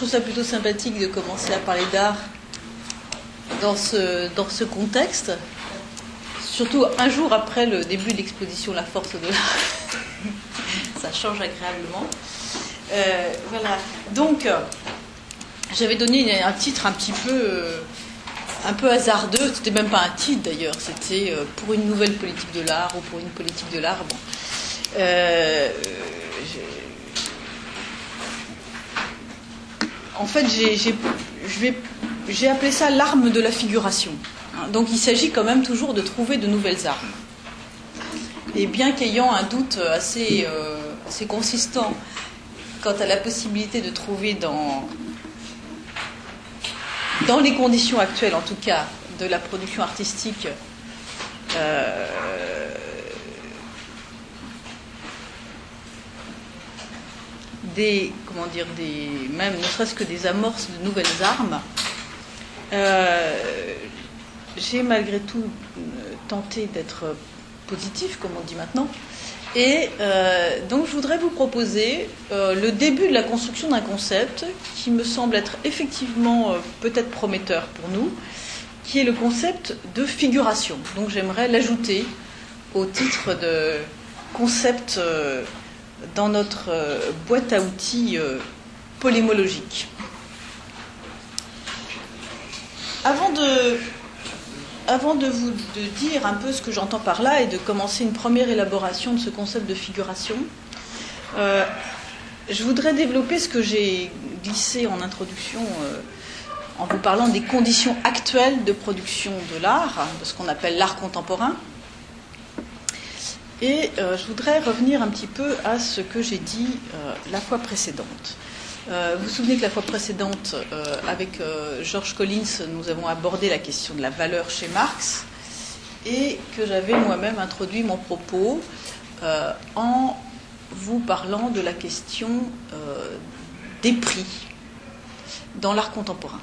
trouve ça plutôt sympathique de commencer à parler d'art dans ce, dans ce contexte, surtout un jour après le début de l'exposition La force de l'art. ça change agréablement. Euh, voilà, donc j'avais donné un titre un petit peu, euh, un peu hasardeux, c'était même pas un titre d'ailleurs, c'était euh, pour une nouvelle politique de l'art ou pour une politique de l'art. Bon. En fait, j'ai appelé ça l'arme de la figuration. Hein, donc il s'agit quand même toujours de trouver de nouvelles armes. Et bien qu'ayant un doute assez, euh, consistant quant à la possibilité de trouver dans, dans les conditions actuelles, en tout cas, de la production artistique, euh, comment dire, des, même ne serait-ce que des amorces de nouvelles armes, euh, j'ai malgré tout euh, tenté d'être positif, comme on dit maintenant. Et euh, donc je voudrais vous proposer le début de la construction d'un concept qui me semble être effectivement peut-être prometteur pour nous, qui est le concept de figuration. Donc j'aimerais l'ajouter au titre de concept dans notre euh, boîte à outils euh, polémologique. Avant de, avant de vous dire un peu ce que j'entends par là et de commencer une première élaboration de ce concept de figuration, euh, je voudrais développer ce que j'ai glissé en introduction en vous parlant des conditions actuelles de production de l'art, de ce qu'on appelle l'art contemporain. Et euh, je voudrais revenir un petit peu à ce que j'ai dit euh, la fois précédente. Euh, vous vous souvenez que la fois précédente, avec George Collins, nous avons abordé la question de la valeur chez Marx et que j'avais moi-même introduit mon propos en vous parlant de la question des prix dans l'art contemporain.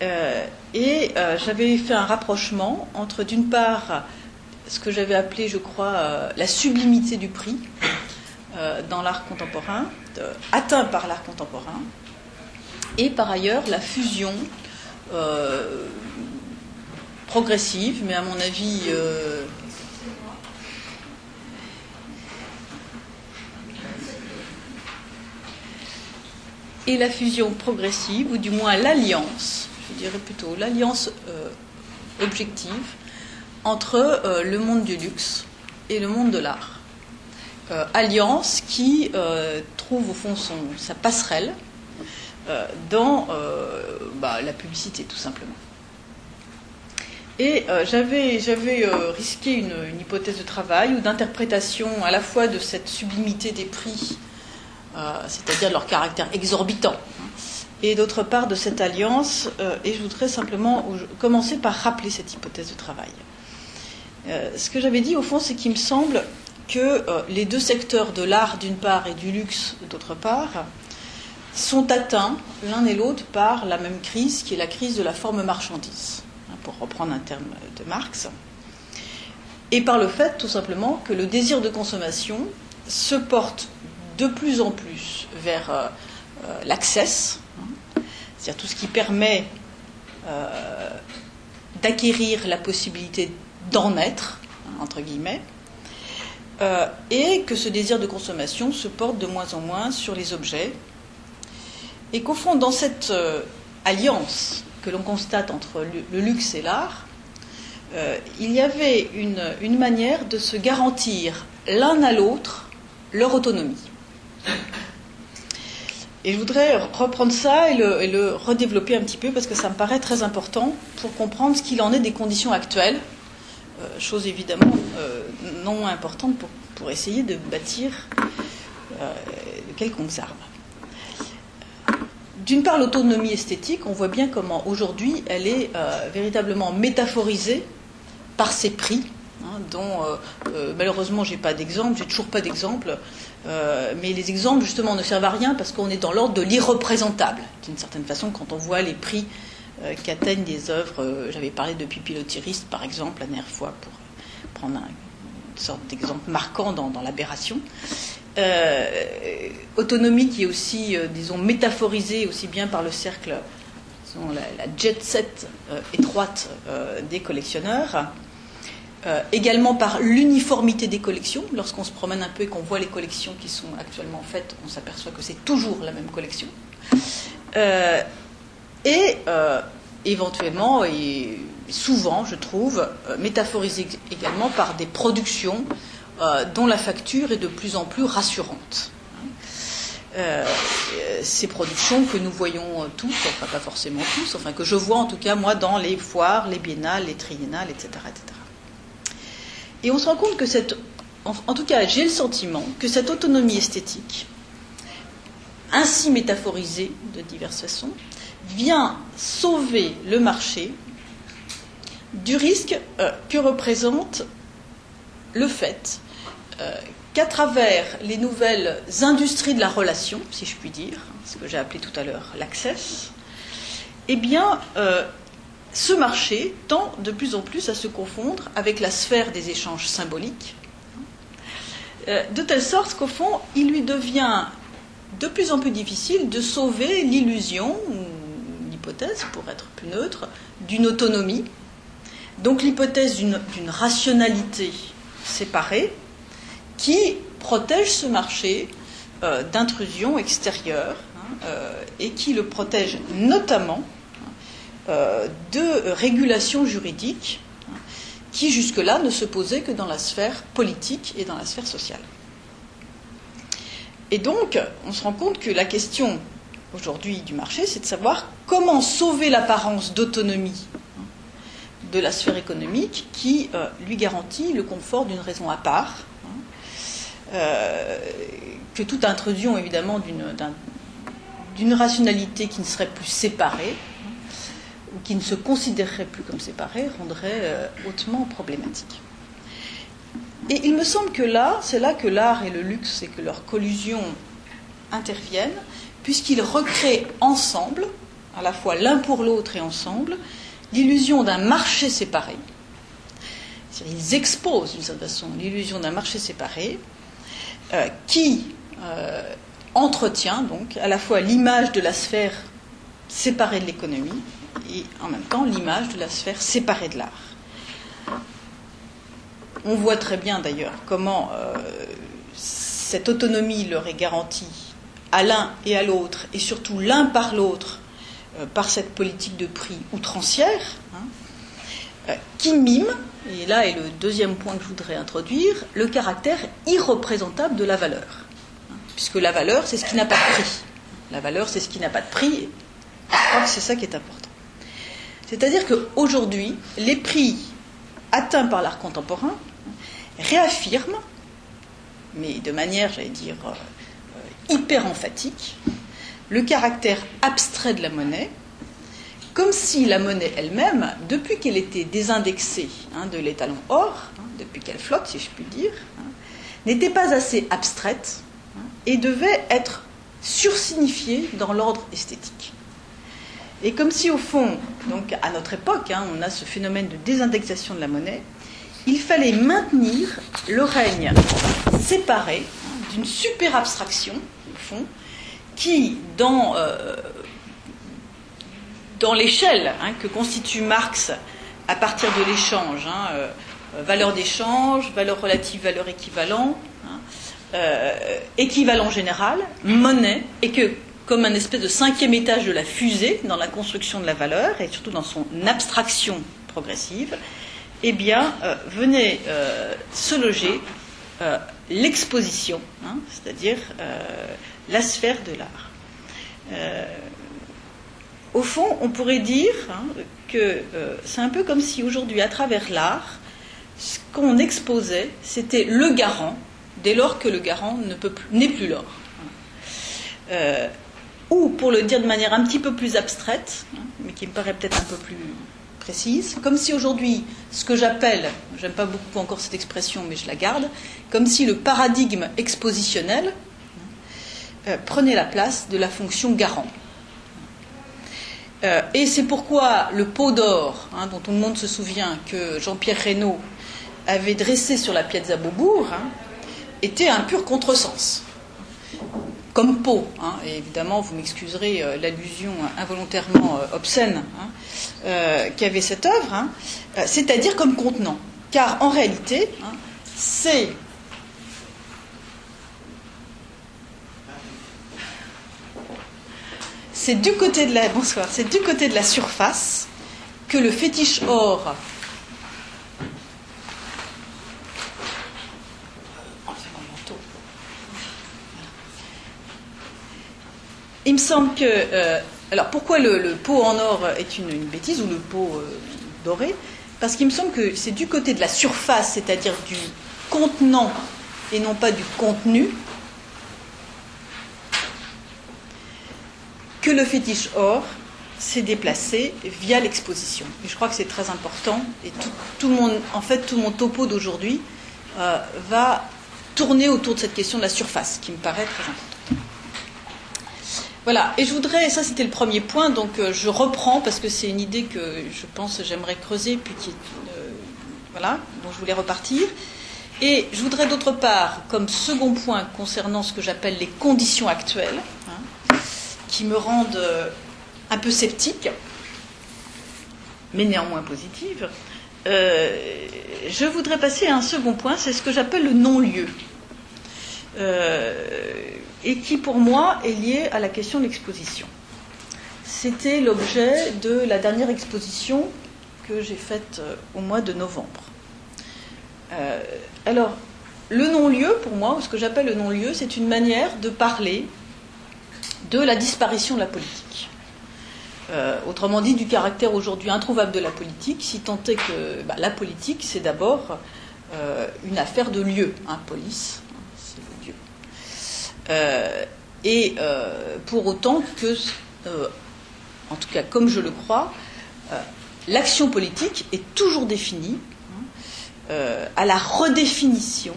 et j'avais fait un rapprochement entre, d'une part, ce que j'avais appelé, je crois, euh, la sublimité du prix euh, dans l'art contemporain, atteint par l'art contemporain, et par ailleurs la fusion euh, progressive, mais à mon avis et la fusion progressive, ou du moins l'alliance, je dirais plutôt l'alliance objective entre euh, le monde du luxe et le monde de l'art. Euh, alliance qui euh, trouve au fond sa passerelle dans bah, la publicité tout simplement. Et j'avais, risqué une, hypothèse de travail ou d'interprétation à la fois de cette sublimité des prix, c'est-à-dire leur caractère exorbitant, hein, et d'autre part de cette alliance. et je voudrais simplement commencer par rappeler cette hypothèse de travail. Euh, ce que j'avais dit, au fond, c'est qu'il me semble que euh, les deux secteurs de l'art d'une part et du luxe d'autre part sont atteints l'un et l'autre par la même crise qui est la crise de la forme marchandise, hein, pour reprendre un terme de Marx, et par le fait tout simplement que le désir de consommation se porte de plus en plus vers euh, l'accès, hein, c'est-à-dire tout ce qui permet d'acquérir la possibilité d'en être, entre guillemets, euh, et que ce désir de consommation se porte de moins en moins sur les objets, et qu'au fond, dans cette euh, alliance que l'on constate entre le, luxe et l'art, euh, il y avait une, une, manière de se garantir l'un à l'autre leur autonomie. Et je voudrais reprendre ça et le, redévelopper un petit peu parce que ça me paraît très important pour comprendre ce qu'il en est des conditions actuelles chose évidemment euh, non importante pour, essayer de bâtir euh, quelconques armes. D'une part, l'autonomie esthétique, on voit bien comment aujourd'hui elle est véritablement métaphorisée par ses prix hein, dont malheureusement j'ai pas d'exemple, j'ai toujours pas d'exemple, mais les exemples justement ne servent à rien parce qu'on est dans l'ordre de l'irreprésentable. D'une certaine façon, quand on voit les prix qu'atteignent des œuvres, j'avais parlé de Pipilotiriste par exemple la dernière fois pour prendre une sorte d'exemple marquant dans l'aberration. Euh, autonomie qui est aussi, euh, disons, métaphorisée aussi bien par le cercle, disons, la, jet set euh, étroite des collectionneurs, également par l'uniformité des collections. Lorsqu'on se promène un peu et qu'on voit les collections qui sont actuellement faites, on s'aperçoit que c'est toujours la même collection. Et éventuellement, et souvent, je trouve, métaphorisée également par des productions euh, dont la facture est de plus en plus rassurante. Euh, ces productions que nous voyons tous, enfin pas forcément tous, enfin que je vois en tout cas moi dans les foires, les biennales, les triennales, etc. etc. Et on se rend compte que cette, en, tout cas j'ai le sentiment que cette autonomie esthétique, ainsi métaphorisée de diverses façons, vient sauver le marché du risque euh, que représente le fait euh, qu'à travers les nouvelles industries de la relation, si je puis dire, ce que j'ai appelé tout à l'heure l'access, eh bien, euh, ce marché tend de plus en plus à se confondre avec la sphère des échanges symboliques, euh, de telle sorte qu'au fond, il lui devient de plus en plus difficile de sauver l'illusion, pour être plus neutre, d'une autonomie, donc l'hypothèse d'une rationalité séparée, qui protège ce marché euh, d'intrusion extérieure hein, euh, et qui le protège notamment euh, de régulation juridique hein, qui jusque-là ne se posait que dans la sphère politique et dans la sphère sociale. Et donc, on se rend compte que la question aujourd'hui du marché, c'est de savoir comment sauver l'apparence d'autonomie hein, de la sphère économique qui lui garantit le confort d'une raison à part, euh, que toute intrusion évidemment d'une rationalité qui ne serait plus séparée, ou qui ne se considérerait plus comme séparée, rendrait euh, hautement problématique. Et il me semble que là, c'est là que l'art et le luxe et que leur collusion interviennent, puisqu'ils recréent ensemble, à la fois l'un pour l'autre et ensemble, l'illusion d'un marché séparé. Ils exposent d'une certaine façon l'illusion d'un marché séparé, euh, qui euh, entretient donc à la fois l'image de la sphère séparée de l'économie et en même temps l'image de la sphère séparée de l'art. On voit très bien d'ailleurs comment euh, cette autonomie leur est garantie à l'un et à l'autre, et surtout l'un par l'autre, par cette politique de prix outrancière, hein, qui mime et là est le deuxième point que je voudrais introduire, le caractère irreprésentable de la valeur. Puisque la valeur, c'est ce qui n'a pas de prix. La valeur, c'est ce qui n'a pas de prix. Et je crois que c'est ça qui est important. C'est-à-dire qu'aujourd'hui, les prix atteints par l'art contemporain réaffirment, mais de manière, j'allais dire, euh, hyper emphatique, le caractère abstrait de la monnaie comme si la monnaie elle-même, depuis qu'elle était désindexée hein, de l'étalon or, hein, depuis qu'elle flotte, si je puis dire, hein, n'était pas assez abstraite et devait être sursignifiée dans l'ordre esthétique. Et comme si au fond, donc à notre époque, on a ce phénomène de désindexation de la monnaie, il fallait maintenir le règne séparé d'une super abstraction, au fond, qui, dans euh, dans l'échelle hein, que constitue Marx à partir de l'échange, hein, euh, valeur d'échange, valeur relative, valeur équivalent, hein, euh, équivalent général, monnaie, et que comme un espèce de cinquième étage de la fusée dans la construction de la valeur et surtout dans son abstraction progressive, eh bien, venait se loger l'exposition, c'est-à-dire la sphère de l'art au fond, on pourrait dire hein, que euh, c'est un peu comme si aujourd'hui, à travers l'art, ce qu'on exposait, c'était le garant, dès lors que le garant n'est plus l'or. Euh, ou, pour le dire de manière un petit peu plus abstraite, hein, mais qui me paraît peut-être un peu plus précise, comme si aujourd'hui, ce que j'appelle, j'aime pas beaucoup encore cette expression, mais je la garde, comme si le paradigme expositionnel euh, prenait la place de la fonction garant. Euh, et c'est pourquoi le pot d'or, hein, dont tout le monde se souvient que Jean-Pierre Reynaud avait dressé sur la Piazza Beaubourg, hein, était un pur contresens comme pot. Hein, et évidemment, vous m'excuserez euh, l'allusion involontairement euh, obscène hein, euh, qu'avait cette œuvre, hein, c'est-à-dire comme contenant. Car en réalité, c'est c'est du côté de la bonsoir, c'est du côté de la surface que le fétiche or Il me semble que. Euh, alors pourquoi le, pot en or est une, bêtise ou le pot euh, doré? Parce qu'il me semble que c'est du côté de la surface, c'est-à-dire du contenant et non pas du contenu, que le fétiche or s'est déplacé via l'exposition. Et je crois que c'est très important. Et tout, monde, en fait, tout mon topo d'aujourd'hui euh, va tourner autour de cette question de la surface, qui me paraît très importante. Voilà, et je voudrais, ça c'était le premier point, donc euh, je reprends parce que c'est une idée que je pense j'aimerais creuser, puis qui, euh, voilà, dont je voulais repartir. Et je voudrais d'autre part, comme second point concernant ce que j'appelle les conditions actuelles, hein, qui me rendent euh, un peu sceptique, mais néanmoins positive, je voudrais passer à un second point, c'est ce que j'appelle le non-lieu et qui pour moi est lié à la question de l'exposition. C'était l'objet de la dernière exposition que j'ai faite euh, au mois de novembre. Euh, alors, le non-lieu, pour moi, ou ce que j'appelle le non-lieu, c'est une manière de parler de la disparition de la politique. Euh, autrement dit, du caractère aujourd'hui introuvable de la politique, si tant est que bah, la politique, c'est d'abord une affaire de lieu, hein, police, euh, et euh, pour autant que, euh, en tout cas comme je le crois, l'action politique est toujours définie hein, à la redéfinition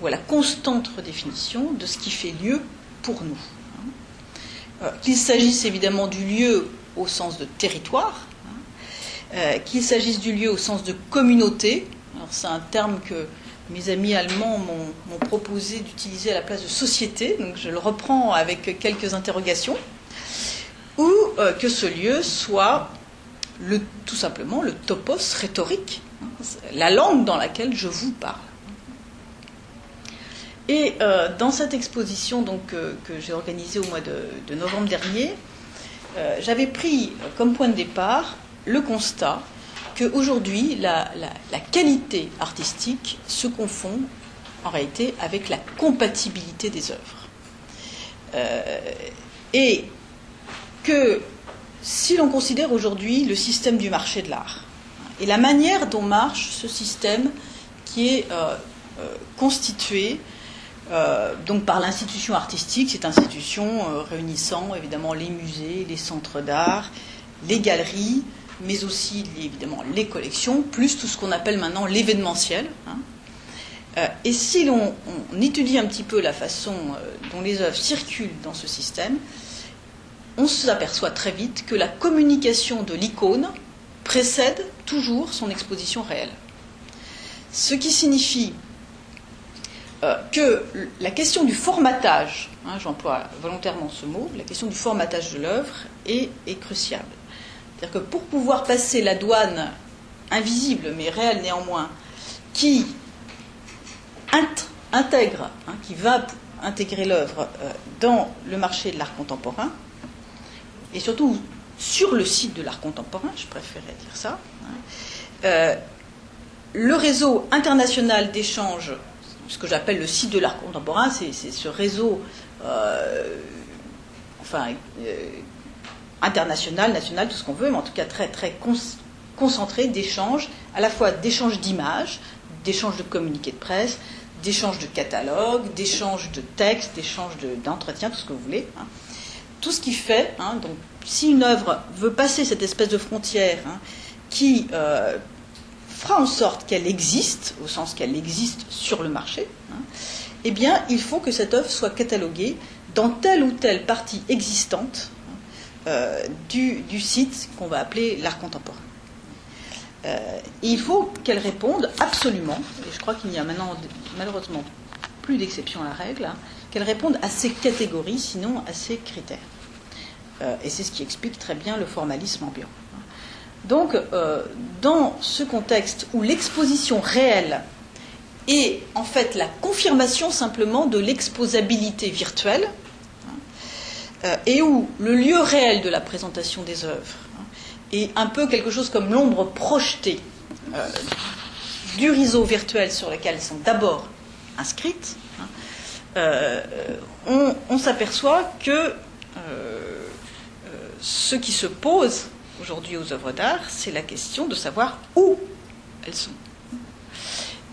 ou à la constante redéfinition de ce qui fait lieu pour nous. Hein. Qu'il s'agisse évidemment du lieu au sens de territoire, hein, qu'il s'agisse du lieu au sens de communauté, alors c'est un terme que mes amis allemands m'ont proposé d'utiliser à la place de société, donc je le reprends avec quelques interrogations, ou euh, que ce lieu soit tout simplement le topos rhétorique, hein, la langue dans laquelle je vous parle. Et euh, dans cette exposition euh, que j'ai organisée au mois de novembre dernier, j'avais pris comme point de départ le constat qu'aujourd'hui, la, qualité artistique se confond en réalité avec la compatibilité des œuvres. Euh, et que si l'on considère aujourd'hui le système du marché de l'art et la manière dont marche ce système qui est euh, euh, constitué par l'institution artistique, cette institution réunissant évidemment les musées, les centres d'art, les galeries, mais aussi évidemment les collections, plus tout ce qu'on appelle maintenant l'événementiel. Hein. Euh, et si l'on étudie un petit peu la façon euh, dont les œuvres circulent dans ce système, on s'aperçoit très vite que la communication de l'icône précède toujours son exposition réelle. Ce qui signifie euh, que la question du formatage, hein, j'emploie volontairement ce mot, la question du formatage de l'œuvre est, est cruciale. C'est-à-dire que pour pouvoir passer la douane invisible, mais réelle néanmoins, qui intègre, hein, qui va intégrer l'œuvre euh, dans le marché de l'art contemporain, et surtout sur le site de l'art contemporain, je préférais dire ça, hein, euh, le réseau international d'échange, ce que j'appelle le site de l'art contemporain, c'est ce réseau, euh, enfin, international, national, tout ce qu'on veut, mais en tout cas très, très concentré d'échanges, à la fois d'échanges d'images, d'échanges de communiqués de presse, d'échanges de catalogues, d'échanges de textes, d'échanges d'entretiens, tout ce que vous voulez. Hein. Tout ce qui fait, hein, donc, si une œuvre veut passer cette espèce de frontière hein, qui fera en sorte qu'elle existe, au sens qu'elle existe sur le marché, eh bien, il faut que cette œuvre soit cataloguée dans telle ou telle partie existante euh, du, site qu'on va appeler l'art contemporain. Euh, il faut qu'elle réponde absolument, et je crois qu'il n'y a maintenant malheureusement plus d'exception à la règle, hein, qu'elle réponde à ces catégories, sinon à ces critères. Euh, et c'est ce qui explique très bien le formalisme ambiant. Donc, dans ce contexte où l'exposition réelle est en fait la confirmation simplement de l'exposabilité virtuelle, et où le lieu réel de la présentation des œuvres hein, est un peu quelque chose comme l'ombre projetée euh, du réseau virtuel sur lequel elles sont d'abord inscrites, hein, euh, on, s'aperçoit que ce qui se pose aujourd'hui aux œuvres d'art, c'est la question de savoir où elles sont.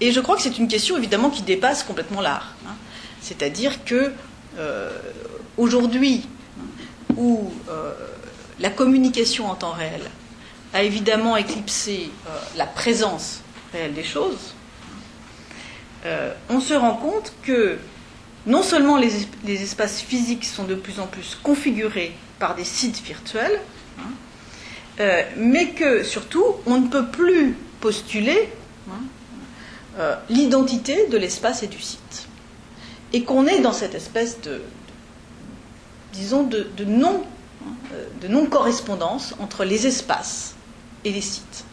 Et je crois que c'est une question évidemment qui dépasse complètement l'art. Hein. C'est-à-dire que aujourd'hui, où euh, la communication en temps réel a évidemment éclipsé euh, la présence réelle des choses, euh, on se rend compte que non seulement les, espaces physiques sont de plus en plus configurés par des sites virtuels, hein, mais que surtout on ne peut plus postuler hein, l'identité de l'espace et du site. Et qu'on est dans cette espèce de, disons, de, non, euh, de non-correspondance entre les espaces et les sites.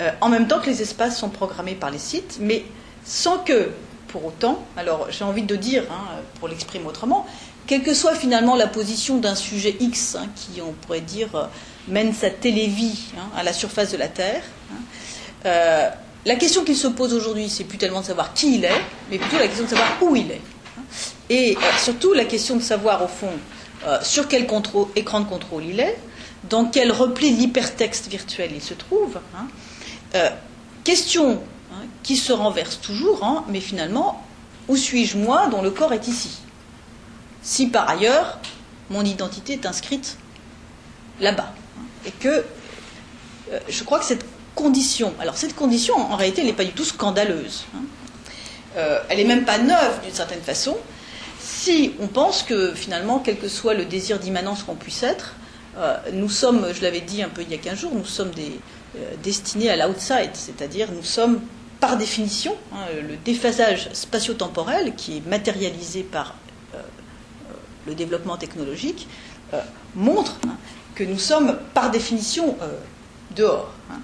Euh, en même temps que les espaces sont programmés par les sites, mais sans que, pour autant, alors j'ai envie de dire, hein, pour l'exprimer autrement, quelle que soit finalement la position d'un sujet X, hein, qui on pourrait dire euh, mène sa télévie hein, à la surface de la Terre, la question qu'il se pose aujourd'hui, c'est plus tellement de savoir qui il est, mais plutôt la question de savoir où il est. Et euh, surtout la question de savoir au fond euh, sur quel écran de contrôle il est, dans quel repli l'hypertexte virtuel il se trouve. Hein. Euh, question hein, qui se renverse toujours, hein, mais finalement, où suis-je moi dont le corps est ici? Si par ailleurs, mon identité est inscrite là-bas. et que je crois que cette condition, alors cette condition, en réalité, n'est pas du tout scandaleuse. elle n'est même pas neuve d'une certaine façon, si on pense que finalement, quel que soit le désir d'immanence qu'on puisse être, euh, nous sommes, je l'avais dit un peu il y a 15 jours, nous sommes euh, destinés à l'outside, c'est-à-dire nous sommes par définition, hein, le déphasage spatio-temporel qui est matérialisé par euh, le développement technologique, montre hein, que nous sommes par définition dehors, hein,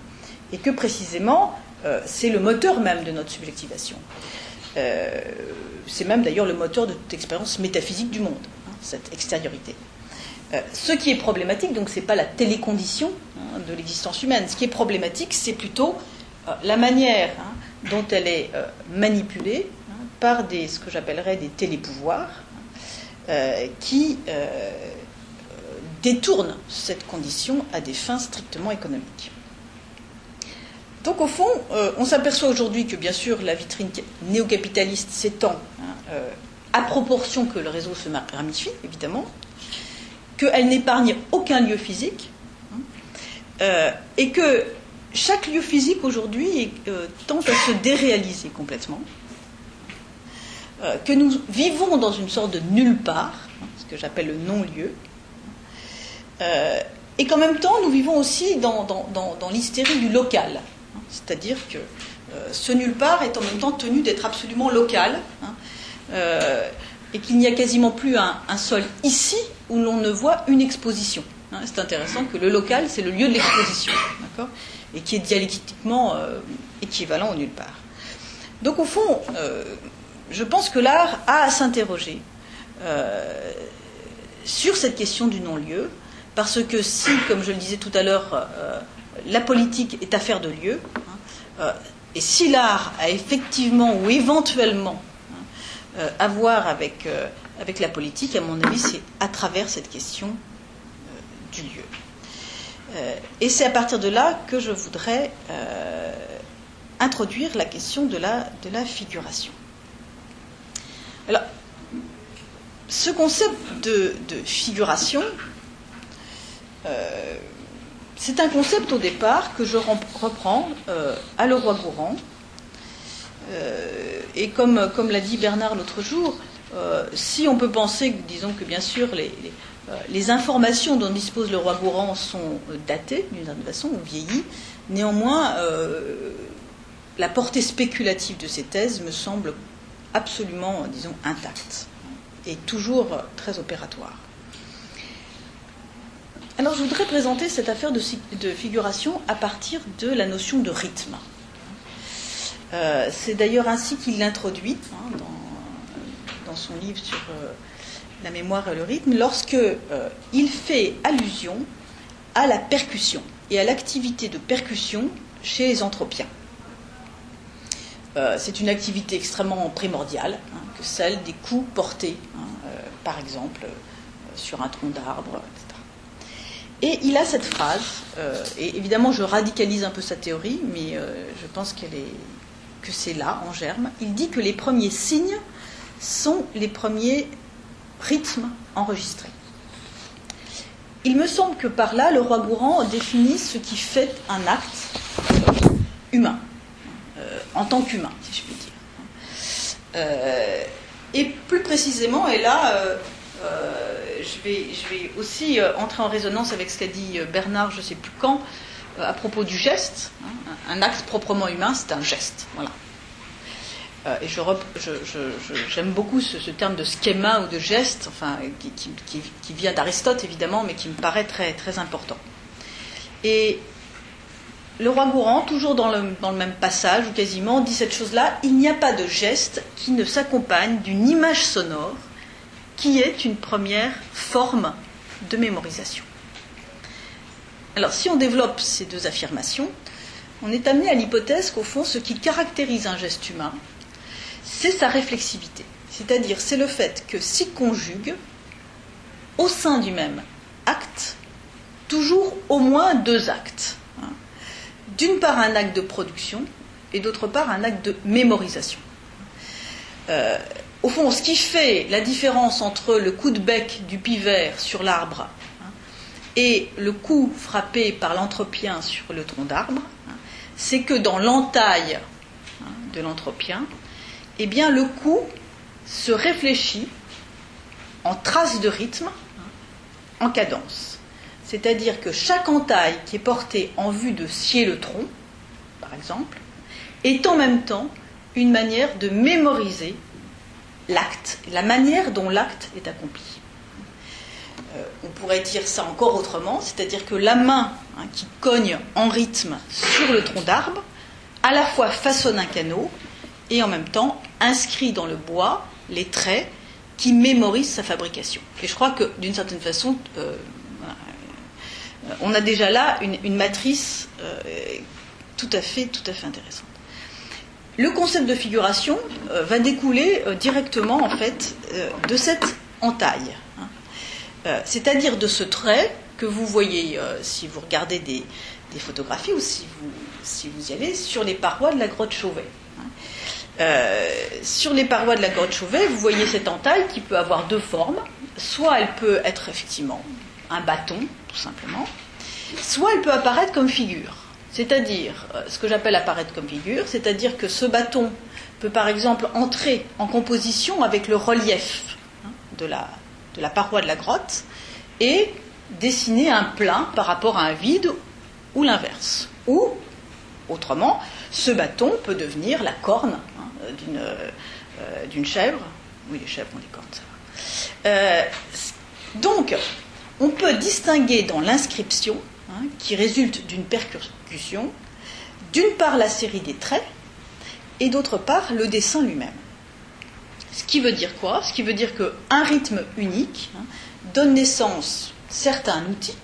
et que précisément c'est le moteur même de notre subjectivation c'est même d'ailleurs le moteur de toute expérience métaphysique du monde, hein, cette extériorité. Euh, ce qui est problématique, donc, ce n'est pas la télécondition hein, de l'existence humaine. Ce qui est problématique, c'est plutôt euh, la manière hein, dont elle est euh, manipulée par des, ce que j'appellerais des télépouvoirs qui détournent cette condition à des fins strictement économiques. Donc au fond, euh, on s'aperçoit aujourd'hui que bien sûr la vitrine néocapitaliste s'étend hein, euh, à proportion que le réseau se ramifie, évidemment, qu'elle n'épargne aucun lieu physique, hein, euh, et que chaque lieu physique aujourd'hui tente à se déréaliser complètement, que nous vivons dans une sorte de nulle part, hein, ce que j'appelle le non-lieu, et qu'en même temps nous vivons aussi dans l'hystérie du local. C'est-à-dire que euh, ce nulle part est en même temps tenu d'être absolument local, hein, euh, et qu'il n'y a quasiment plus un, sol ici où l'on ne voit une exposition. Hein. c'est intéressant que le local, c'est le lieu de l'exposition, et qui est dialectiquement euh, équivalent au nulle part. Donc au fond, je pense que l'art a à s'interroger sur cette question du non-lieu, parce que si, comme je le disais tout à l'heure, la politique est affaire de lieu. Hein, euh, et si l'art a effectivement ou éventuellement hein, euh, à voir avec, euh, avec la politique, à mon avis, c'est à travers cette question du lieu. et c'est à partir de là que je voudrais introduire la question de la, figuration. Alors, ce concept de figuration, c'est un concept au départ que je reprends à Leroy-Gourand. et comme, l'a dit Bernard l'autre jour, si on peut penser, disons que bien sûr les, les informations dont dispose le roi Gourand sont datées d'une certaine façon ou vieillies, néanmoins la portée spéculative de ces thèses me semble absolument, disons, intacte et toujours très opératoire. Alors je voudrais présenter cette affaire de, figuration à partir de la notion de rythme. Euh, c'est d'ailleurs ainsi qu'il l'introduit hein, dans, son livre sur euh, la mémoire et le rythme, lorsque euh, il fait allusion à la percussion et à l'activité de percussion chez les anthropiens. C'est une activité extrêmement primordiale hein, que celle des coups portés, hein, par exemple, sur un tronc d'arbre. Et il a cette phrase, et évidemment je radicalise un peu sa théorie, mais je pense que c'est là, en germe. Il dit que les premiers signes sont les premiers rythmes enregistrés. Il me semble que par là, le roi Gourand définit ce qui fait un acte humain en tant qu'humain, si je puis dire. Euh, et plus précisément, et là, euh, euh, je, vais, je, vais, aussi entrer en résonance avec ce qu'a dit Bernard, je ne sais plus quand, à propos du geste. Hein, un acte proprement humain, c'est un geste. Voilà. et j'aime beaucoup ce, terme de schéma ou de geste, enfin, qui, vient d'Aristote évidemment, mais qui me paraît très, très important. Et le roi Gourand, toujours dans le, même passage, ou quasiment, dit cette chose-là il n'y a pas de geste qui ne s'accompagne d'une image sonore qui est une première forme de mémorisation. Alors, si on développe ces deux affirmations, on est amené à l'hypothèse qu'au fond, ce qui caractérise un geste humain, c'est sa réflexivité. C'est-à-dire, c'est le fait que s'y conjugue, au sein du même acte, toujours au moins deux actes d'une part un acte de production et d'autre part un acte de mémorisation. Euh, au fond, ce qui fait la différence entre le coup de bec du pivert sur l'arbre hein, et le coup frappé par l'anthropien sur le tronc d'arbre, hein, c'est que dans l'entaille hein, de l'anthropien, eh le coup se réfléchit en trace de rythme, en cadence. C'est-à-dire que chaque entaille qui est portée en vue de scier le tronc, par exemple, est en même temps une manière de mémoriser l'acte, la manière dont l'acte est accompli. Euh, on pourrait dire ça encore autrement, c'est-à-dire que la main hein, qui cogne en rythme sur le tronc d'arbre, à la fois façonne un canot et en même temps inscrit dans le bois les traits qui mémorisent sa fabrication. Et je crois que d'une certaine façon, euh, on a déjà là une, matrice euh, tout, à fait, tout à fait intéressante. Le concept de figuration euh, va découler euh, directement en fait de cette entaille, hein. c'est-à-dire de ce trait que vous voyez si vous regardez des, photographies ou si vous, si vous, y allez sur les parois de la grotte Chauvet. Hein. sur les parois de la grotte Chauvet, vous voyez cette entaille qui peut avoir deux formes. Soit elle peut être effectivement un bâton, tout simplement, soit elle peut apparaître comme figure. C'est-à-dire, euh, ce que j'appelle apparaître comme figure, c'est-à-dire que ce bâton peut par exemple entrer en composition avec le relief hein, de, la, paroi de la grotte et dessiner un plein par rapport à un vide ou l'inverse. Ou, autrement, ce bâton peut devenir la corne hein, euh, d'une chèvre. Oui, les chèvres ont des cornes, ça va. Euh, donc, on peut distinguer dans l'inscription, hein, qui résulte d'une percussion, d'une part la série des traits, et d'autre part le dessin lui-même. Ce qui veut dire quoi? Ce qui veut dire qu'un rythme unique hein, donne naissance certes à un outil,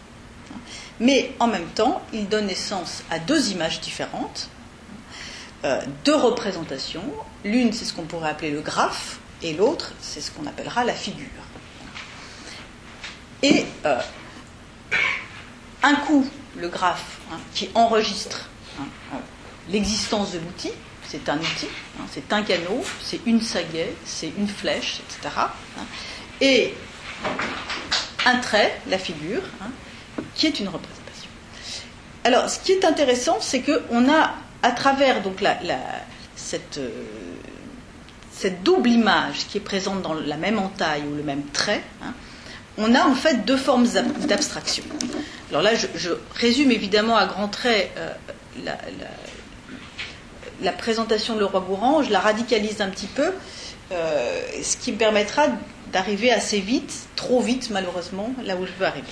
hein, mais en même temps, il donne naissance à deux images différentes, euh, deux représentations. L'une, c'est ce qu'on pourrait appeler le graphe, et l'autre, c'est ce qu'on appellera la figure. Et euh, un coup, le graphe hein, qui enregistre hein, l'existence de l'outil, c'est un outil, hein, c'est un canot, c'est une sagaie, c'est une flèche, etc. et un trait, la figure, qui est une représentation. Alors, ce qui est intéressant, c'est qu'on a, à travers euh, cette, double image qui est présente dans la même entaille ou le même trait, on a en fait deux formes d'abstraction. Alors là, je, résume évidemment à grands traits euh, la, présentation de le roi Gourand, je la radicalise un petit peu, euh, ce qui me permettra d'arriver assez vite, trop vite malheureusement, là où je veux arriver.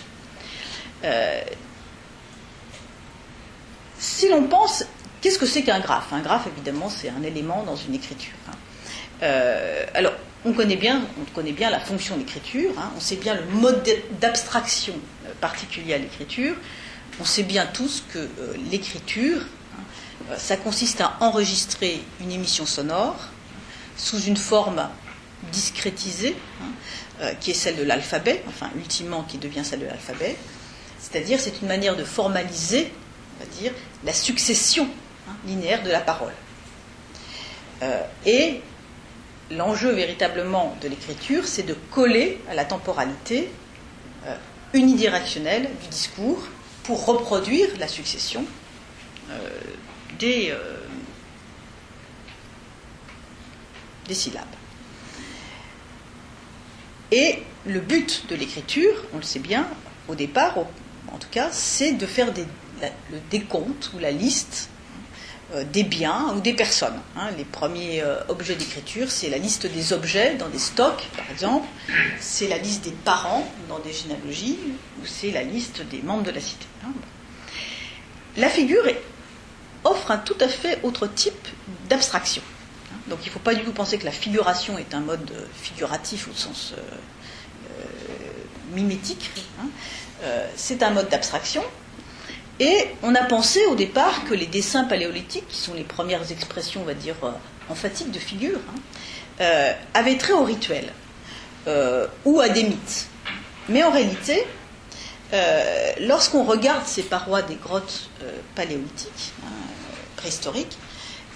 Euh, si l'on pense, qu'est-ce que c'est qu'un graphe? Un graphe, évidemment, c'est un élément dans une écriture. Hein. Alors, on connaît bien, la fonction d'écriture, hein. on sait bien le mode d'abstraction particulier à l'écriture, on sait bien tous que l'écriture, hein, ça consiste à enregistrer une émission sonore sous une forme discrétisée, euh, qui est celle de l'alphabet, enfin ultimement qui devient celle de l'alphabet. C'est-à-dire, c'est une manière de formaliser, on va dire, la succession hein, linéaire de la parole. Euh, et l'enjeu véritablement de l'écriture, c'est de coller à la temporalité euh, unidirectionnelle du discours pour reproduire la succession des, des syllabes. Et le but de l'écriture, on le sait bien, au départ, en tout cas, c'est de faire le décompte ou la liste euh, des biens ou des personnes. Hein. Les premiers euh, objets d'écriture, c'est la liste des objets dans des stocks, par exemple, c'est la liste des parents dans des généalogies, ou c'est la liste des membres de la cité. Hein. La figure offre un tout à fait autre type d'abstraction. Donc il ne faut pas du tout penser que la figuration est un mode euh, figuratif au sens euh, euh, mimétique. Hein. c'est un mode d'abstraction. Et on a pensé au départ que les dessins paléolithiques, qui sont les premières expressions, on va dire, emphatiques de figure, hein, avaient trait au rituel ou à des mythes. Mais en réalité, lorsqu'on regarde ces parois des grottes paléolithiques, hein, préhistoriques,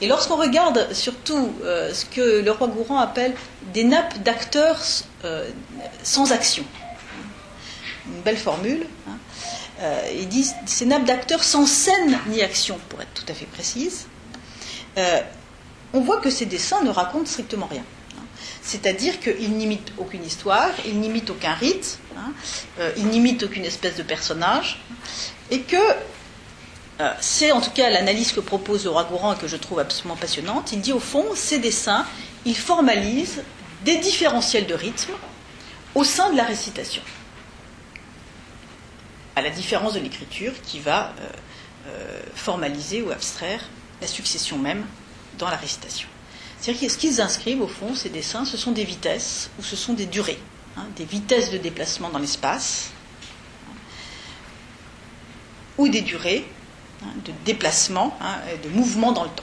et lorsqu'on regarde surtout euh, ce que le roi Gourand appelle des nappes d'acteurs euh, sans action, une belle formule, hein. Euh, il dit ces nappes d'acteurs sans scène ni action, pour être tout à fait précise, on voit que ces dessins ne racontent strictement rien. Hein. C'est-à-dire qu'ils n'imitent aucune histoire, ils n'imitent aucun rite, hein, ils n'imitent aucune espèce de personnage, et que euh, c'est en tout cas l'analyse que propose Laura Gourand et que je trouve absolument passionnante. Il dit au fond, ces dessins, ils formalisent des différentiels de rythme au sein de la récitation. À la différence de l'écriture qui va euh, euh, formaliser ou abstraire la succession même dans la récitation. C'est-à-dire ce qu'ils inscrivent au fond, ces dessins, ce sont des vitesses ou ce sont des durées, hein, des vitesses de déplacement dans l'espace, ou des durées Hein, de déplacement, hein, de mouvement dans le temps.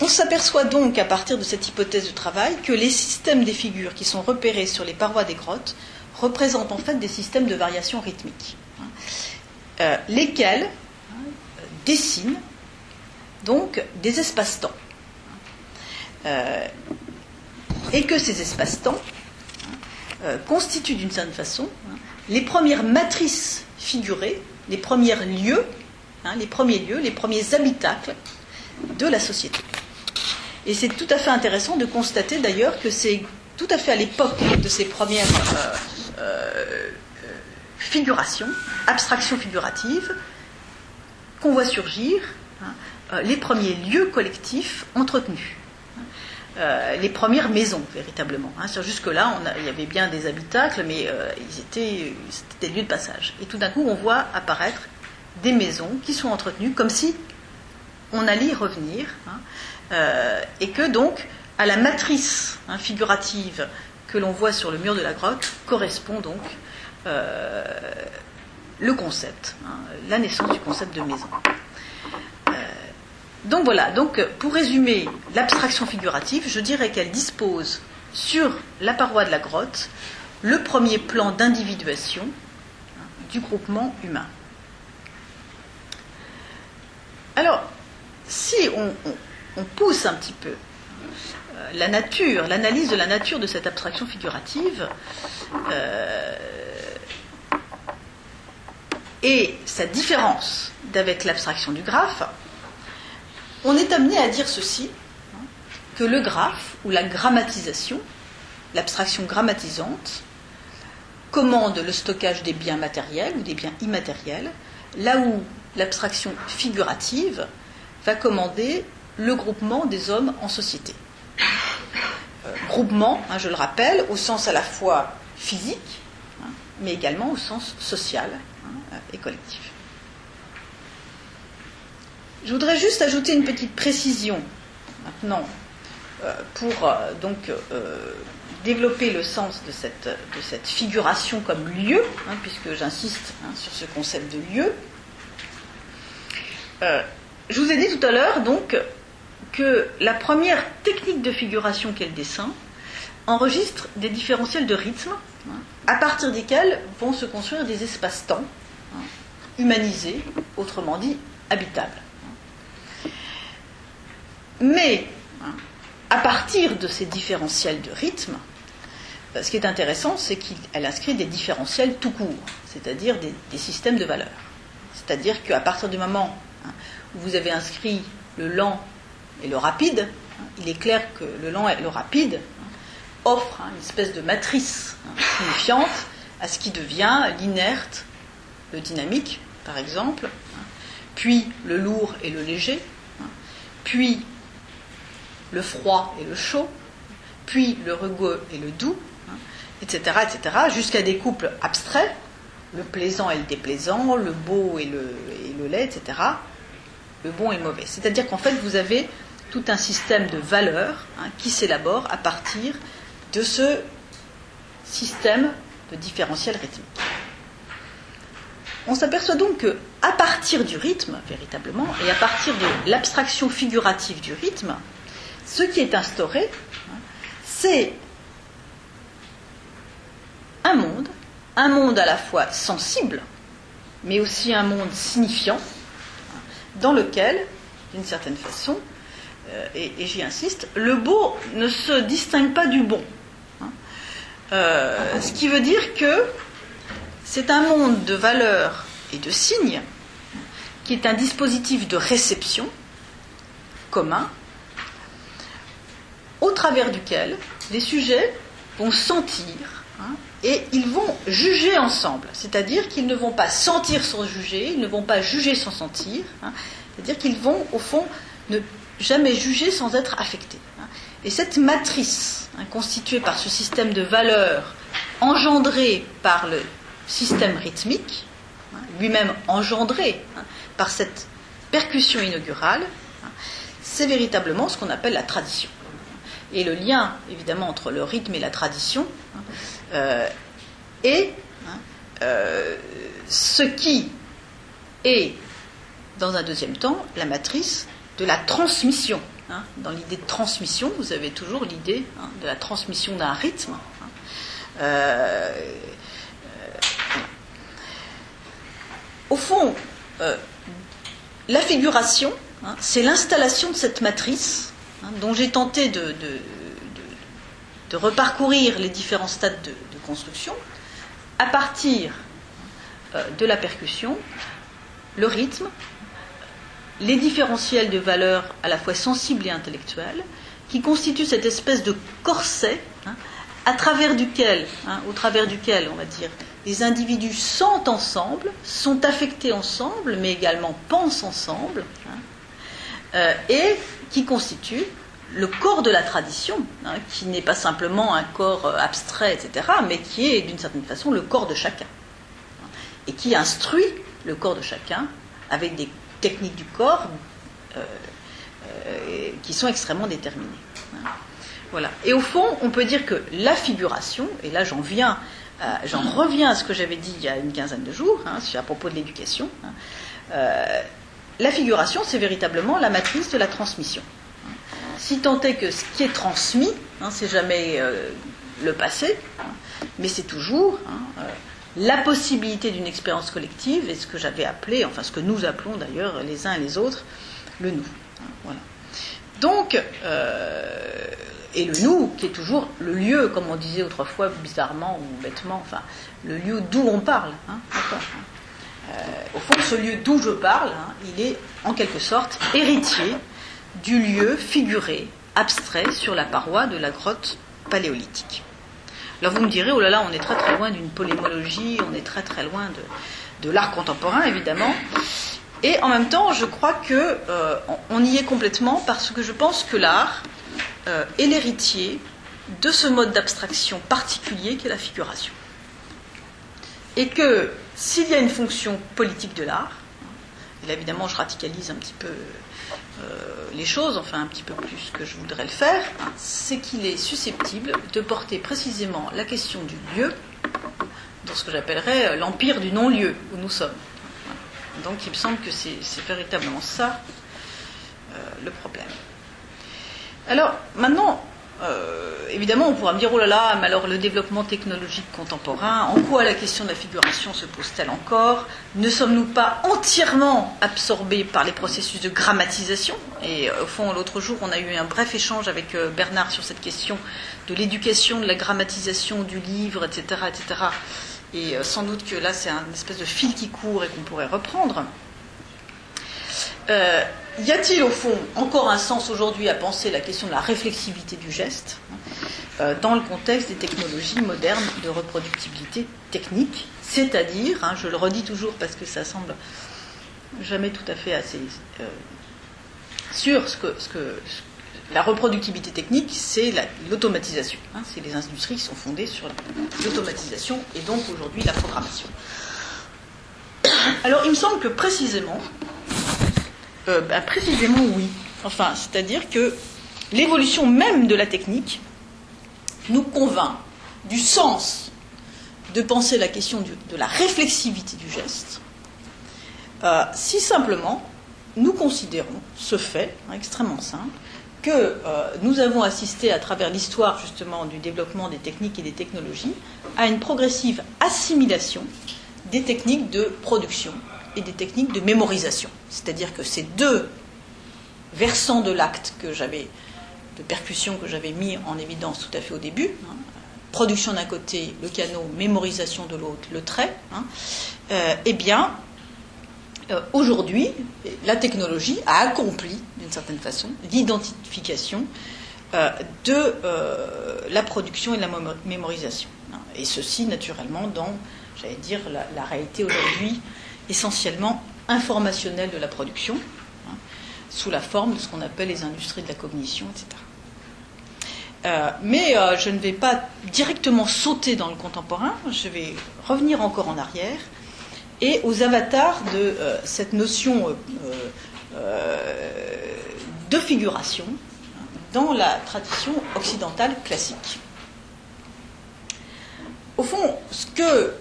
On s'aperçoit donc à partir de cette hypothèse de travail que les systèmes des figures qui sont repérés sur les parois des grottes représentent en fait des systèmes de variation rythmique, hein, euh, lesquels dessinent donc des espaces-temps. Euh, et que ces espaces-temps euh, constituent d'une certaine façon les premières matrices figurées les premiers lieux, hein, les premiers lieux, les premiers habitacles de la société. Et c'est tout à fait intéressant de constater d'ailleurs que c'est tout à fait à l'époque de ces premières euh, figurations, abstractions figuratives, qu'on voit surgir hein, euh, les premiers lieux collectifs entretenus. les premières maisons, véritablement. Hein. Jusque-là, il y avait bien des habitacles, mais ils étaient, c'était des lieux de passage. Et tout d'un coup, on voit apparaître des maisons qui sont entretenues comme si on allait y revenir, hein, euh, et que donc à la matrice hein, figurative que l'on voit sur le mur de la grotte correspond donc euh, le concept, hein, la naissance du concept de maison. Euh, donc voilà, donc pour résumer l'abstraction figurative, je dirais qu'elle dispose sur la paroi de la grotte le premier plan d'individuation du groupement humain. Alors, si on, pousse un petit peu la nature, l'analyse de la nature de cette abstraction figurative, euh, et sa différence d'avec l'abstraction du graphe, on est amené à dire ceci, hein, que le graphe ou la grammatisation, l'abstraction grammatisante, commande le stockage des biens matériels ou des biens immatériels, là où l'abstraction figurative va commander le groupement des hommes en société. Euh, groupement, hein, je le rappelle, au sens à la fois physique, hein, mais également au sens social hein, et collectif. Je voudrais juste ajouter une petite précision maintenant euh, pour euh, donc développer le sens de cette, de cette figuration comme lieu, puisque j'insiste sur ce concept de lieu. je vous ai dit tout à l'heure donc que la première technique de figuration qu'est le dessin enregistre des différentiels de rythme à partir desquels vont se construire des espaces-temps humanisés, autrement dit habitables. Mais à partir de ces différentiels de rythme, ce qui est intéressant, c'est qu'elle inscrit des différentiels tout court, c'est-à-dire des, systèmes de valeurs. C'est-à-dire qu'à partir du moment où vous avez inscrit le lent et le rapide, il est clair que le lent et le rapide offrent une espèce de matrice signifiante à ce qui devient l'inerte, le dynamique, par exemple, puis le lourd et le léger, puis le froid et le chaud, puis le rugueux et le doux, etc., etc., jusqu'à des couples abstraits, le plaisant et le déplaisant, le beau et le, et le laid, etc., le bon et le mauvais. C'est-à-dire qu'en fait, vous avez tout un système de valeurs hein, qui s'élabore à partir de ce système de différentiel rythmique. On s'aperçoit donc que, à partir du rythme, véritablement, et à partir de l'abstraction figurative du rythme, ce qui est instauré, hein, c'est un monde, un monde à la fois sensible, mais aussi un monde signifiant, hein, dans lequel, d'une certaine façon, euh, et, j'y insiste, le beau ne se distingue pas du bon. Hein. Euh, ce qui veut dire que c'est un monde de valeurs et de signes qui est un dispositif de réception commun au travers duquel les sujets vont sentir hein, et ils vont juger ensemble. C'est-à-dire qu'ils ne vont pas sentir sans juger, ils ne vont pas juger sans sentir. Hein. C'est-à-dire qu'ils vont, au fond, ne jamais jugé sans être affecté. Hein. Et cette matrice, hein, constituée par ce système de valeurs engendré par le système rythmique, hein, lui-même engendré par cette percussion inaugurale, c'est véritablement ce qu'on appelle la tradition. Et le lien, évidemment, entre le rythme et la tradition euh, est euh, ce qui est, dans un deuxième temps, la matrice de la transmission. Hein. Dans l'idée de transmission, vous avez toujours l'idée hein, de la transmission d'un rythme. Hein. Euh, euh, au fond, euh, la figuration, c'est l'installation de cette matrice dont j'ai tenté de, de, reparcourir les différents stades de, construction à partir de la percussion, le rythme, les différentiels de valeurs à la fois sensibles et intellectuelles, qui constituent cette espèce de corset hein, à travers duquel, hein, au travers duquel, on va dire, les individus sentent ensemble, sont affectés ensemble, mais également pensent ensemble, hein, euh, et qui constitue le corps de la tradition, qui n'est pas simplement un corps euh, abstrait, etc., mais qui est d'une certaine façon le corps de chacun, et qui instruit le corps de chacun avec des techniques du corps euh, euh, qui sont extrêmement déterminées. Hein. Voilà. Et au fond, on peut dire que la figuration, et là j'en viens, j'en reviens à ce que j'avais dit il y a une quinzaine de jours, hein, à propos de l'éducation, hein, euh, la figuration, c'est véritablement la matrice de la transmission. Si tant est que ce qui est transmis, c'est jamais le passé, mais c'est toujours la possibilité d'une expérience collective et ce que j'avais appelé, enfin ce que nous appelons d'ailleurs les uns et les autres, le nous. Donc, euh, et le nous, qui est toujours le lieu, comme on disait autrefois bizarrement ou bêtement, enfin, le lieu d'où on parle. Hein, au fond, ce lieu d'où je parle, hein, il est en quelque sorte héritier du lieu figuré, abstrait, sur la paroi de la grotte paléolithique. Alors vous me direz, oh là là, on est très très loin d'une polémologie, on est très très loin de, l'art contemporain, évidemment. Et en même temps, je crois que euh, y est complètement parce que je pense que l'art euh, est l'héritier de ce mode d'abstraction particulier qu'est la figuration. Et que s'il y a une fonction politique de l'art, et là évidemment je radicalise un petit peu les choses, enfin un petit peu plus que je voudrais le faire, c'est qu'il est susceptible de porter précisément la question du lieu dans ce que j'appellerais euh, l'empire du non-lieu où nous sommes. Donc il me semble que c'est véritablement ça euh, le problème. Alors maintenant, euh, évidemment, on pourra me dire, oh là là, mais alors le développement technologique contemporain, en quoi la question de la figuration se pose-t-elle encore? Ne sommes-nous pas entièrement absorbés par les processus de grammatisation? Et euh, au fond, l'autre jour, on a eu un bref échange avec euh, Bernard sur cette question de l'éducation, de la grammatisation du livre, etc. etc. Et sans doute que là, c'est un espèce de fil qui court et qu'on pourrait reprendre. Y a-t-il au fond encore un sens aujourd'hui à penser la question de la réflexivité du geste euh, dans le contexte des technologies modernes de reproductibilité technique C'est-à-dire, hein, je le redis toujours parce que ça semble jamais tout à fait assez euh, sûr, ce que, la reproductibilité technique, c'est l'automatisation. Hein, c'est les industries qui sont fondées sur l'automatisation et donc aujourd'hui la programmation. Alors il me semble que précisément, euh, bah, précisément oui. Enfin, c'est-à-dire que l'évolution même de la technique nous convainc du sens de penser la question de la réflexivité du geste, euh, si simplement nous considérons ce fait hein, extrêmement simple que euh, nous avons assisté à travers l'histoire justement du développement des techniques et des technologies à une progressive assimilation des techniques de production et des techniques de mémorisation. C'est-à-dire que ces deux versants de l'acte que j'avais, de percussion que j'avais mis en évidence tout à fait au début, hein, production d'un côté, le canot, mémorisation de l'autre, le trait, hein, euh, eh bien, euh, aujourd'hui, la technologie a accompli, d'une certaine façon, l'identification euh, de la production et de la mémorisation. Hein. et ceci, naturellement, dans, j'allais dire, la réalité aujourd'hui essentiellement informationnel de la production, hein, sous la forme de ce qu'on appelle les industries de la cognition, etc. Euh, mais euh, je ne vais pas directement sauter dans le contemporain, je vais revenir encore en arrière et aux avatars de euh, cette notion de figuration dans la tradition occidentale classique. Au fond, ce que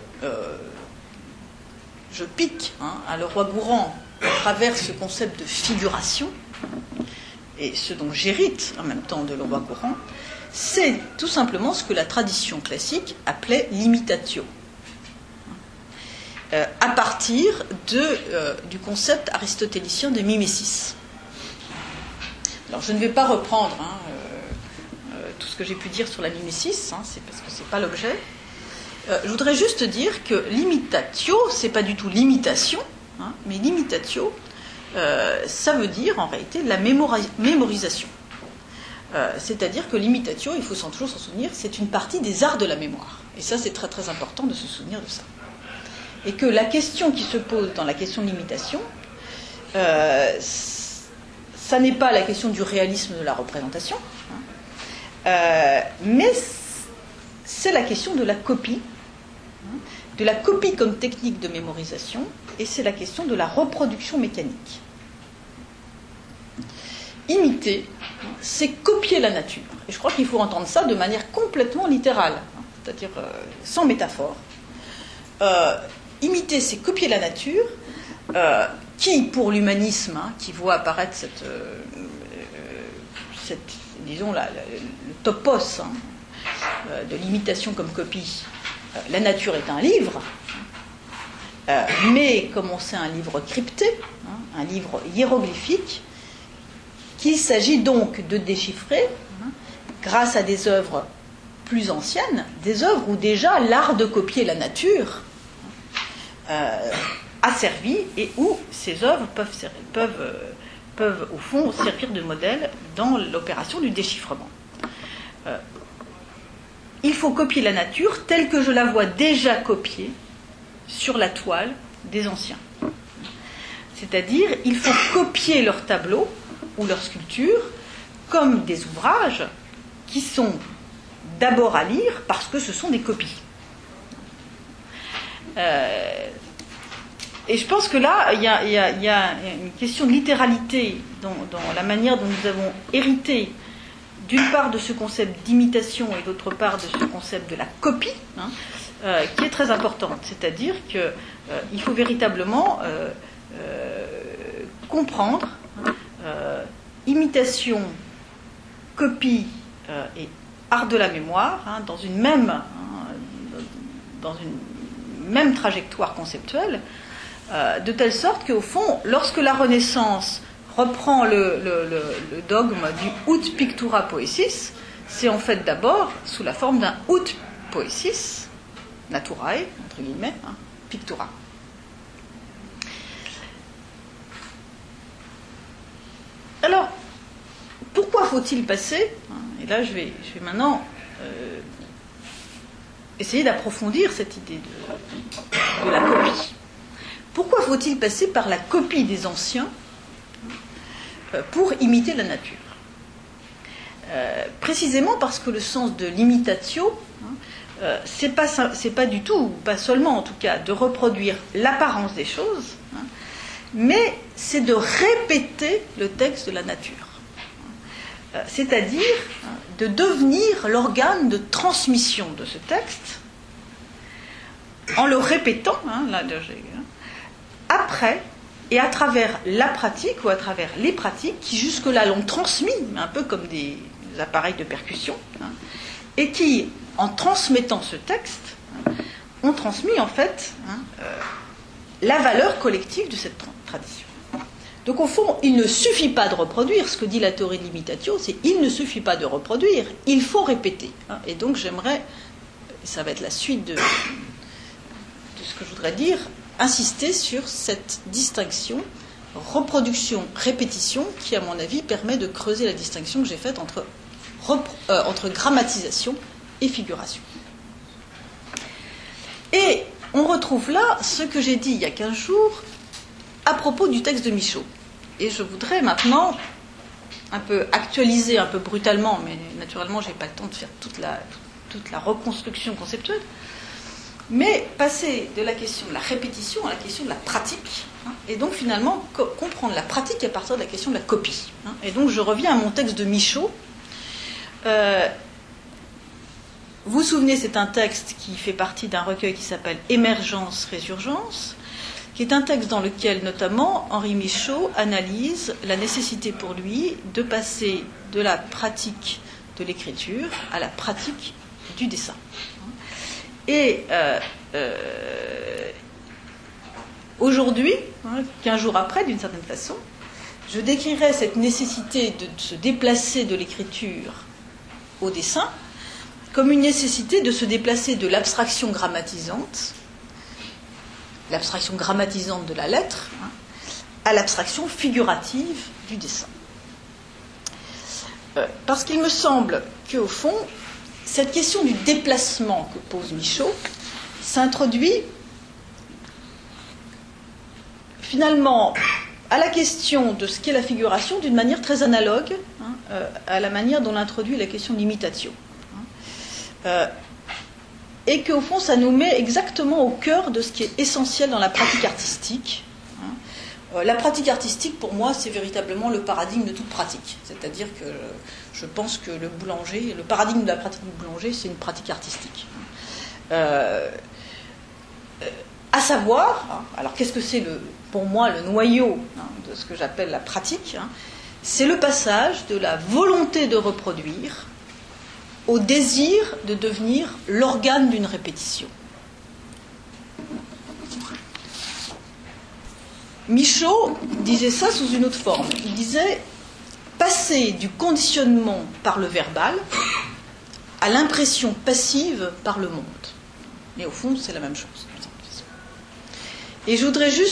je pique hein, à le roi Gourand à travers ce concept de figuration, et ce dont j'hérite en même temps de le roi Gourand, c'est tout simplement ce que la tradition classique appelait l'imitatio. Euh, à partir euh, du concept aristotélicien de mimesis. Alors je ne vais pas reprendre hein, euh, tout ce que j'ai pu dire sur la mimesis, hein, c'est parce que ce n'est pas l'objet. Euh, je voudrais juste dire que l'imitatio, c'est pas du tout l'imitation, hein, mais l'imitatio, euh, ça veut dire en réalité la mémorisation. Euh, c'est-à-dire que l'imitatio, il faut toujours s'en souvenir, c'est une partie des arts de la mémoire. Et ça, c'est très très important de se souvenir de ça. Et que la question qui se pose dans la question de l'imitation, ça n'est pas la question du réalisme de la représentation, hein, mais c'est la question de la copie de la copie comme technique de mémorisation, et c'est la question de la reproduction mécanique. Imiter, c'est copier la nature. Et je crois qu'il faut entendre ça de manière complètement littérale, c'est-à-dire euh, sans métaphore. Euh, imiter, c'est copier la nature, euh, qui, pour l'humanisme, hein, qui voit apparaître cette, disons, le topos hein, de l'imitation comme copie, la nature est un livre, euh, mais comme on sait, un livre crypté, hein, un livre hiéroglyphique, qu'il s'agit donc de déchiffrer hein, grâce à des œuvres plus anciennes, des œuvres où déjà l'art de copier la nature euh, asservis et où ces œuvres peuvent au fond servir de modèle dans l'opération du déchiffrement. Il faut copier la nature telle que je la vois déjà copiée sur la toile des anciens. C'est-à-dire, il faut copier leurs tableaux ou leurs sculptures comme des ouvrages qui sont d'abord à lire parce que ce sont des copies. Euh, et je pense que là, il y, a, une question de littéralité dans, la manière dont nous avons hérité d'une part de ce concept d'imitation et d'autre part de ce concept de la copie, hein, euh, qui est très importante. C'est-à-dire qu'il euh, faut véritablement comprendre imitation, copie et art de la mémoire hein, dans une même hein, dans une même trajectoire conceptuelle, euh, de telle sorte qu'au fond, lorsque la Renaissance reprend le, dogme du ut pictura poesis, c'est en fait d'abord sous la forme d'un ut poesis, naturae, entre guillemets, hein, pictura. Alors, pourquoi faut-il passer Et là, je vais, maintenant euh, essayer d'approfondir cette idée de, la copie. Pourquoi faut-il passer par la copie des anciens pour imiter la nature euh, Précisément parce que le sens de l'imitatio, hein, c'est pas, du tout, pas seulement en tout cas, de reproduire l'apparence des choses, hein, mais c'est de répéter le texte de la nature. Euh, c'est-à-dire hein, de devenir l'organe de transmission de ce texte en le répétant, hein, hein, après et à travers la pratique ou à travers les pratiques qui jusque-là l'ont transmis, un peu comme des appareils de percussion, et qui, en transmettant ce texte, ont transmis en fait euh, la valeur collective de cette tradition. Donc au fond, il ne suffit pas de reproduire. Ce que dit la théorie de l'imitatio, c'est il ne suffit pas de reproduire, il faut répéter. Hein. Et donc j'aimerais, ça va être la suite de, ce que je voudrais dire, insister sur cette distinction reproduction, répétition, qui à mon avis permet de creuser la distinction que j'ai faite entre, euh, grammatisation et figuration. Et on retrouve là ce que j'ai dit il y a 15 jours à propos du texte de Michaud. Et je voudrais maintenant un peu actualiser, un peu brutalement, mais naturellement, je n'ai pas le temps de faire toute la reconstruction conceptuelle, mais passer de la question de la répétition à la question de la pratique, hein, et donc finalement comprendre la pratique à partir de la question de la copie. Hein. Et donc je reviens à mon texte de Michaud. Euh, vous vous souvenez, c'est un texte qui fait partie d'un recueil qui s'appelle Émergence, Résurgence, qui est un texte dans lequel notamment Henri Michaud analyse la nécessité pour lui de passer de la pratique de l'écriture à la pratique du dessin. Et euh, euh, aujourd'hui, hein, quinze jours après, d'une certaine façon, je décrirais cette nécessité de se déplacer de l'écriture au dessin comme une nécessité de se déplacer de l'abstraction grammatisante l'abstraction grammatisante de la lettre, hein, à l'abstraction figurative du dessin. Euh, parce qu'il me semble qu'au fond, cette question du déplacement que pose Michaud s'introduit finalement à la question de ce qu'est la figuration d'une manière très analogue hein, euh, à la manière dont l'introduit la question de l'imitation. Hein. Euh, et qu'au fond, ça nous met exactement au cœur de ce qui est essentiel dans la pratique artistique. Hein. Euh, la pratique artistique, pour moi, c'est véritablement le paradigme de toute pratique. C'est-à-dire que je pense que le boulanger, le paradigme de la pratique du boulanger, c'est une pratique artistique. Euh, euh, à savoir, hein, alors qu'est-ce que c'est pour moi le noyau hein, de ce que j'appelle la pratique C'est le passage de la volonté de reproduire au désir de devenir l'organe d'une répétition. Michaud disait ça sous une autre forme. Il disait passer du conditionnement par le verbal à l'impression passive par le monde. Et au fond, c'est la même chose. Et je voudrais juste